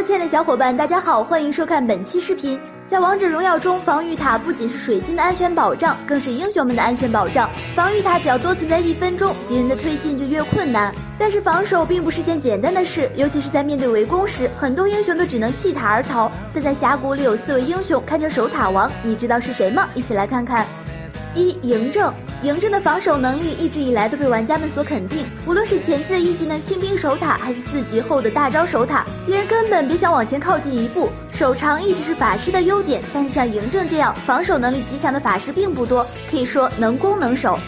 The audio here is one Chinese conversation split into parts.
Hello，亲爱的小伙伴，大家好，欢迎收看本期视频。在王者荣耀中，防御塔不仅是水晶的安全保障，更是英雄们的安全保障。防御塔只要多存在一分钟，敌人的推进就越困难。但是防守并不是件简单的事，尤其是在面对围攻时，很多英雄都只能弃塔而逃。但在峡谷里有四位英雄堪称守塔王，你知道是谁吗？一起来看看。一嬴政，嬴政的防守能力一直以来都被玩家们所肯定。无论是前期的一技能清兵守塔，还是四级后的大招守塔，敌人根本别想往前靠近一步。手长一直是法师的优点，但是像嬴政这样防守能力极强的法师并不多，可以说能攻能守。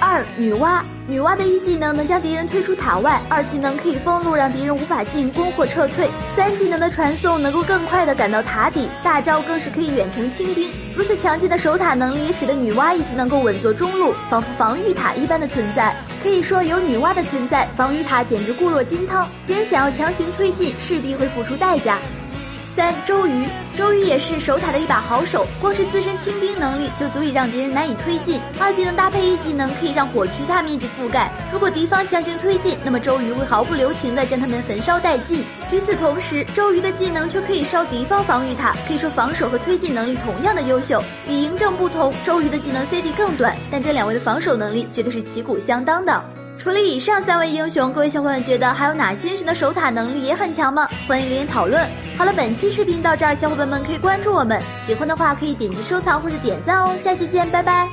二女娲，女娲的一技能能将敌人推出塔外，二技能可以封路让敌人无法进攻或撤退，三技能的传送能够更快的赶到塔底，大招更是可以远程清兵。如此强劲的守塔能力，也使得女娲一直能够稳坐中路，仿佛防御塔一般的存在。可以说有女娲的存在，防御塔简直固若金汤，敌人想要强行推进，势必会付出代价。三周瑜，周瑜也是守塔的一把好手，光是自身清兵能力就足以让敌人难以推进。二技能搭配一技能，可以让火区大面积覆盖。如果敌方强行推进，那么周瑜会毫不留情的将他们焚烧殆尽。与此同时，周瑜的技能却可以烧敌方防御塔，可以说防守和推进能力同样的优秀。与嬴政不同，周瑜的技能 CD 更短，但这两位的防守能力绝对是旗鼓相当的。除了以上三位英雄，各位小伙伴觉得还有哪些英雄的守塔能力也很强吗？欢迎留言讨论。好了，本期视频到这儿，小伙伴们可以关注我们，喜欢的话可以点击收藏或者点赞哦。下期见，拜拜。